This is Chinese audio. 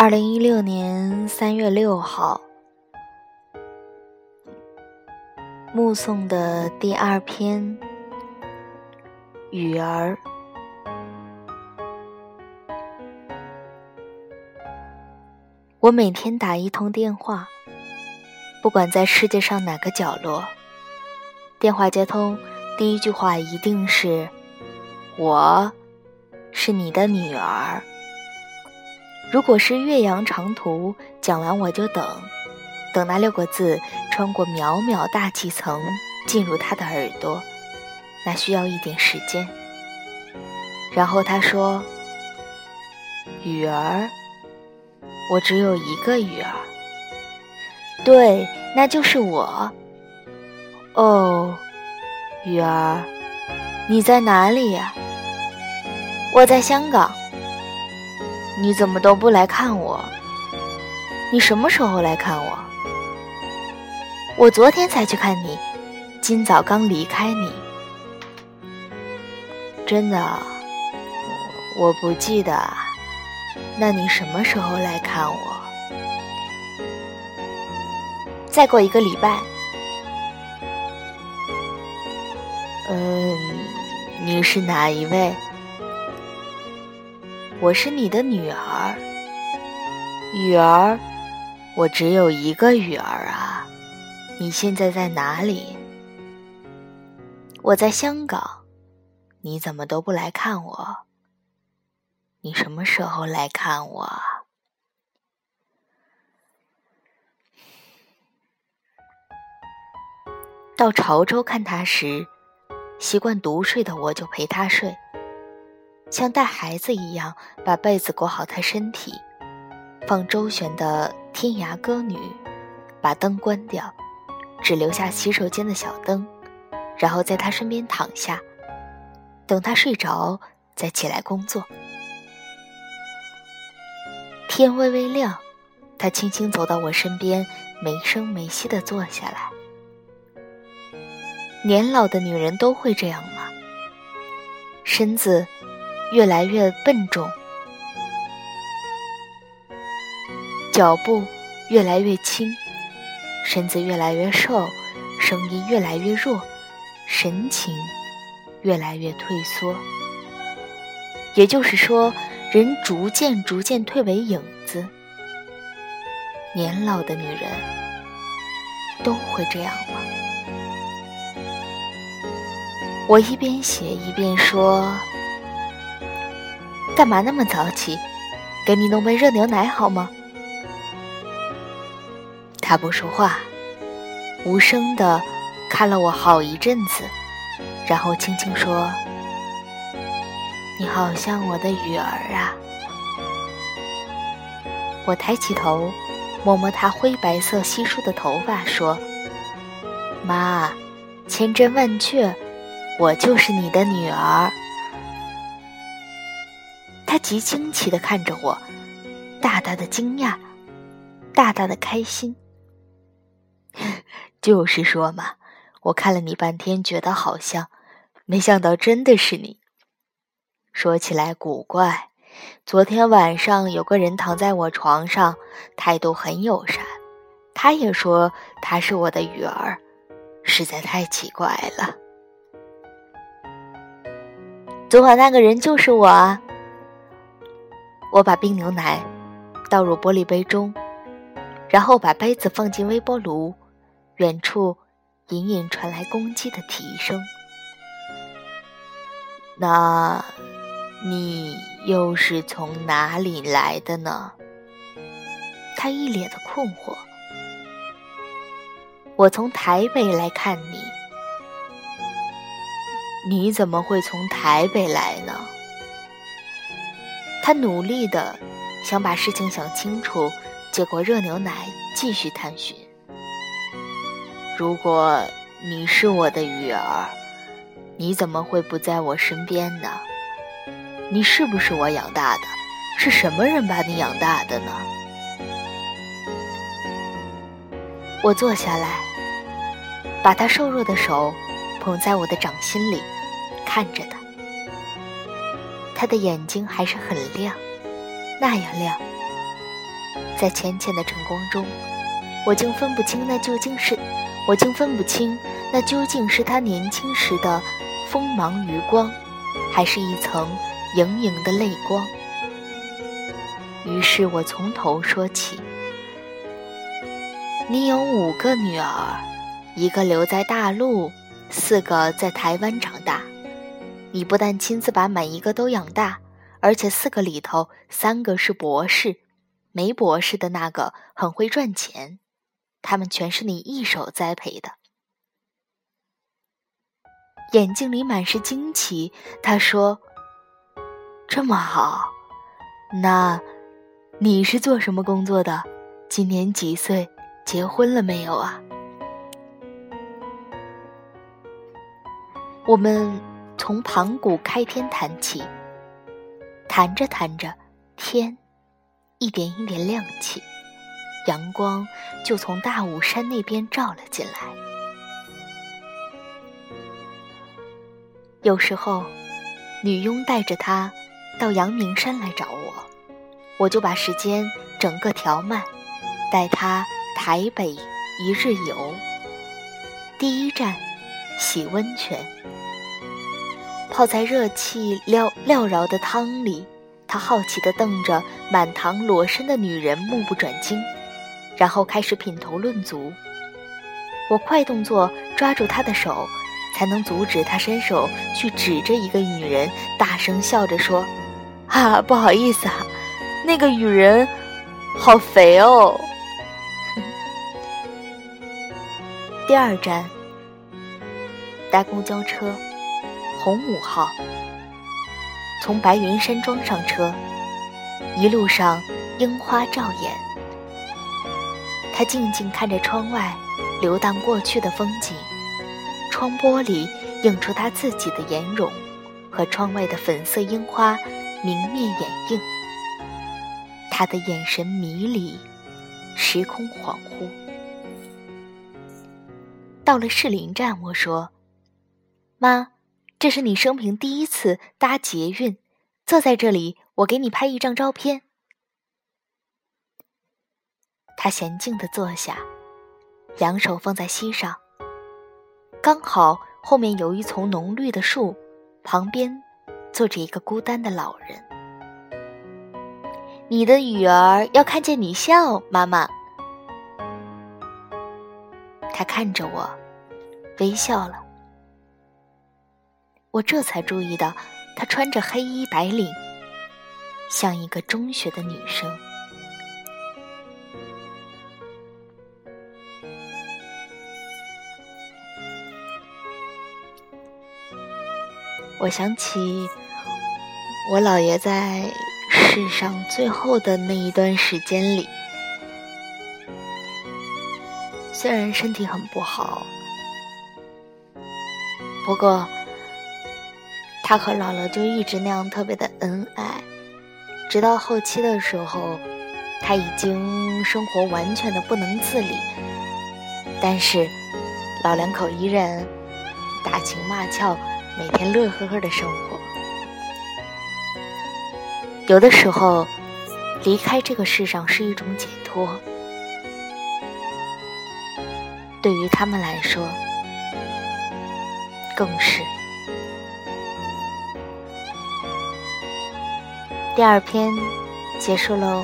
二零一六年三月六号，目送的第二篇《雨儿》。我每天打一通电话，不管在世界上哪个角落，电话接通，第一句话一定是：“我是你的女儿。”如果是岳阳长途，讲完我就等，等那六个字穿过渺渺大气层进入他的耳朵，那需要一点时间。然后他说：“雨儿，我只有一个雨儿。”对，那就是我。哦，雨儿，你在哪里呀？我在香港。你怎么都不来看我？你什么时候来看我？我昨天才去看你，今早刚离开你。真的，我不记得。那你什么时候来看我？再过一个礼拜。嗯，你是哪一位？我是你的女儿，雨儿，我只有一个雨儿啊！你现在在哪里？我在香港，你怎么都不来看我？你什么时候来看我？到潮州看他时，习惯独睡的我就陪他睡。像带孩子一样把被子裹好他身体，放周旋的《天涯歌女》，把灯关掉，只留下洗手间的小灯，然后在他身边躺下，等他睡着再起来工作。天微微亮，他轻轻走到我身边，没声没息地坐下来。年老的女人都会这样吗？身子。越来越笨重，脚步越来越轻，身子越来越瘦，声音越来越弱，神情越来越退缩。也就是说，人逐渐逐渐退为影子。年老的女人都会这样吗？我一边写一边说。干嘛那么早起？给你弄杯热牛奶好吗？他不说话，无声的看了我好一阵子，然后轻轻说：“你好像我的雨儿啊。”我抬起头，摸摸他灰白色稀疏的头发，说：“妈，千真万确，我就是你的女儿。”他极惊奇的看着我，大大的惊讶，大大的开心。就是说嘛，我看了你半天，觉得好像，没想到真的是你。说起来古怪，昨天晚上有个人躺在我床上，态度很友善，他也说他是我的女儿，实在太奇怪了。昨晚那个人就是我啊。我把冰牛奶倒入玻璃杯中，然后把杯子放进微波炉。远处隐隐传来公鸡的啼声。那，你又是从哪里来的呢？他一脸的困惑。我从台北来看你。你怎么会从台北来呢？他努力的想把事情想清楚，接过热牛奶，继续探寻。如果你是我的鱼儿，你怎么会不在我身边呢？你是不是我养大的？是什么人把你养大的呢？我坐下来，把他瘦弱的手捧在我的掌心里，看着他。他的眼睛还是很亮，那样亮，在浅浅的晨光中，我竟分不清那究竟是，我竟分不清那究竟是他年轻时的锋芒余光，还是一层盈盈的泪光。于是我从头说起：你有五个女儿，一个留在大陆，四个在台湾长大。你不但亲自把每一个都养大，而且四个里头三个是博士。没博士的那个很会赚钱，他们全是你一手栽培的。眼睛里满是惊奇，他说：“这么好，那你是做什么工作的？今年几岁？结婚了没有啊？”我们从盘古开天谈起，谈着谈着，天。一点一点亮起，阳光就从大武山那边照了进来。有时候，女佣带着他到阳明山来找我，我就把时间整个调慢，带他台北一日游。第一站，洗温泉，泡在热气缭缭绕的汤里。他好奇地瞪着满堂裸身的女人，目不转睛，然后开始品头论足。我快动作抓住他的手，才能阻止他伸手去指着一个女人，大声笑着说：“啊，不好意思啊，那个女人好肥哦。”第二站，搭公交车，红五号。从白云山庄上车，一路上樱花照眼。他静静看着窗外流荡过去的风景，窗玻璃映出他自己的颜容，和窗外的粉色樱花明灭掩映。他的眼神迷离，时空恍惚。到了士林站，我说：“妈。”这是你生平第一次搭捷运，坐在这里，我给你拍一张照片。他娴静的坐下，两手放在膝上，刚好后面有一丛浓绿的树，旁边坐着一个孤单的老人。你的女儿要看见你笑，妈妈。他看着我，微笑了。我这才注意到，她穿着黑衣白领，像一个中学的女生。我想起我姥爷在世上最后的那一段时间里，虽然身体很不好，不过。他和姥姥就一直那样特别的恩爱，直到后期的时候，他已经生活完全的不能自理，但是老两口依然打情骂俏，每天乐呵呵的生活。有的时候，离开这个世上是一种解脱，对于他们来说，更是。第二篇结束喽。